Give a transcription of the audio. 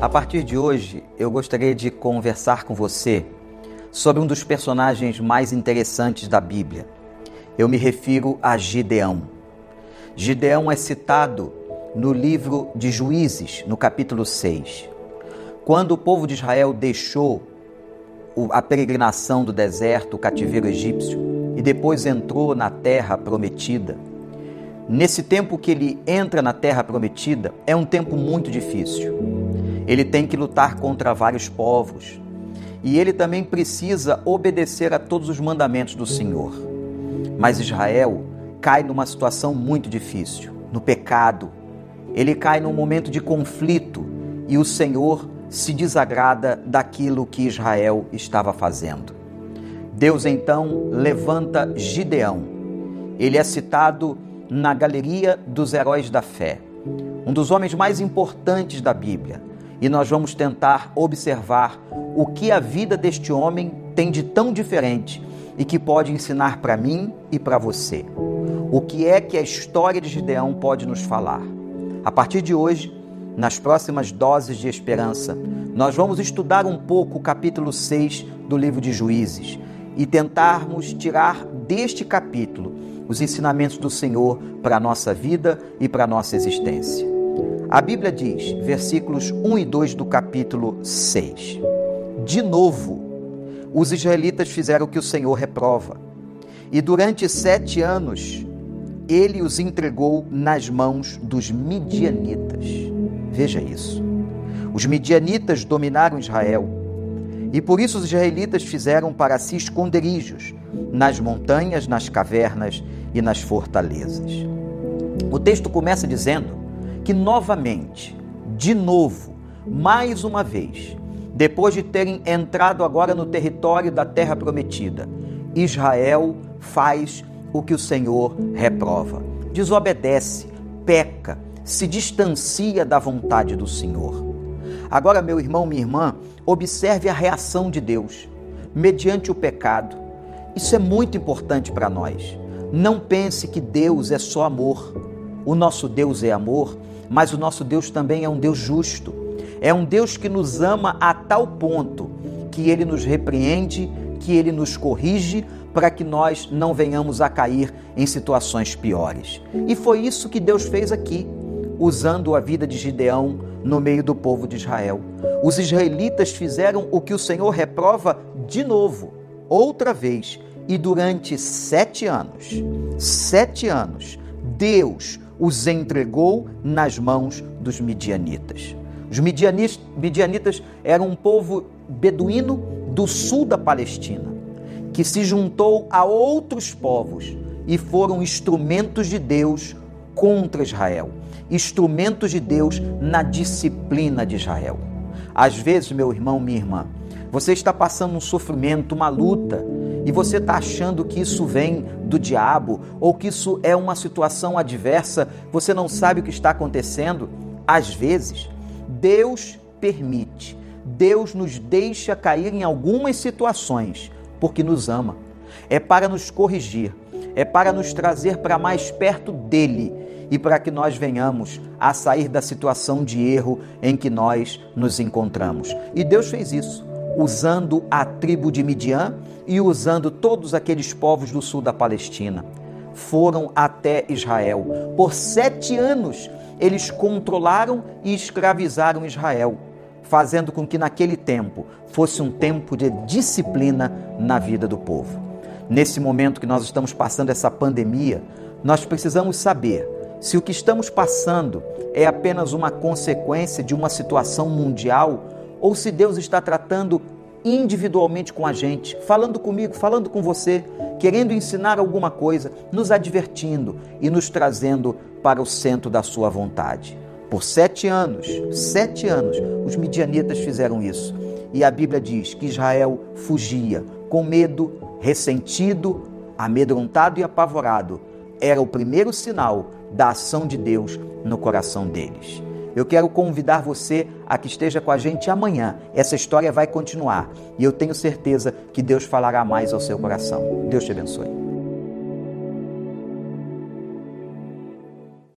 A partir de hoje, eu gostaria de conversar com você sobre um dos personagens mais interessantes da Bíblia. Eu me refiro a Gideão. Gideão é citado no livro de Juízes, no capítulo 6. Quando o povo de Israel deixou a peregrinação do deserto, o cativeiro egípcio, e depois entrou na terra prometida, nesse tempo que ele entra na terra prometida, é um tempo muito difícil ele tem que lutar contra vários povos. E ele também precisa obedecer a todos os mandamentos do Senhor. Mas Israel cai numa situação muito difícil, no pecado. Ele cai num momento de conflito e o Senhor se desagrada daquilo que Israel estava fazendo. Deus então levanta Gideão. Ele é citado na galeria dos heróis da fé, um dos homens mais importantes da Bíblia e nós vamos tentar observar o que a vida deste homem tem de tão diferente e que pode ensinar para mim e para você. O que é que a história de Gideão pode nos falar? A partir de hoje, nas próximas doses de esperança, nós vamos estudar um pouco o capítulo 6 do livro de Juízes e tentarmos tirar deste capítulo os ensinamentos do Senhor para a nossa vida e para a nossa existência. A Bíblia diz, versículos 1 e 2 do capítulo 6. De novo, os israelitas fizeram o que o Senhor reprova. E durante sete anos, ele os entregou nas mãos dos midianitas. Veja isso. Os midianitas dominaram Israel. E por isso os israelitas fizeram para si esconderijos nas montanhas, nas cavernas e nas fortalezas. O texto começa dizendo que novamente, de novo, mais uma vez, depois de terem entrado agora no território da terra prometida, Israel faz o que o Senhor reprova. Desobedece, peca, se distancia da vontade do Senhor. Agora, meu irmão, minha irmã, observe a reação de Deus mediante o pecado. Isso é muito importante para nós. Não pense que Deus é só amor. O nosso Deus é amor mas o nosso Deus também é um Deus justo. É um Deus que nos ama a tal ponto que ele nos repreende, que ele nos corrige para que nós não venhamos a cair em situações piores. E foi isso que Deus fez aqui, usando a vida de Gideão no meio do povo de Israel. Os israelitas fizeram o que o Senhor reprova de novo, outra vez, e durante sete anos, sete anos, Deus os entregou nas mãos dos midianitas. Os midianitas eram um povo beduíno do sul da Palestina, que se juntou a outros povos e foram instrumentos de Deus contra Israel, instrumentos de Deus na disciplina de Israel. Às vezes, meu irmão, minha irmã, você está passando um sofrimento, uma luta, e você está achando que isso vem do diabo ou que isso é uma situação adversa, você não sabe o que está acontecendo, às vezes Deus permite, Deus nos deixa cair em algumas situações porque nos ama. É para nos corrigir, é para nos trazer para mais perto dele e para que nós venhamos a sair da situação de erro em que nós nos encontramos. E Deus fez isso usando a tribo de Midian e usando todos aqueles povos do sul da Palestina. Foram até Israel. Por sete anos, eles controlaram e escravizaram Israel, fazendo com que naquele tempo fosse um tempo de disciplina na vida do povo. Nesse momento que nós estamos passando essa pandemia, nós precisamos saber se o que estamos passando é apenas uma consequência de uma situação mundial ou se Deus está tratando individualmente com a gente, falando comigo, falando com você, querendo ensinar alguma coisa, nos advertindo e nos trazendo para o centro da sua vontade. Por sete anos, sete anos, os midianitas fizeram isso. E a Bíblia diz que Israel fugia com medo, ressentido, amedrontado e apavorado. Era o primeiro sinal da ação de Deus no coração deles. Eu quero convidar você a que esteja com a gente amanhã. Essa história vai continuar e eu tenho certeza que Deus falará mais ao seu coração. Deus te abençoe.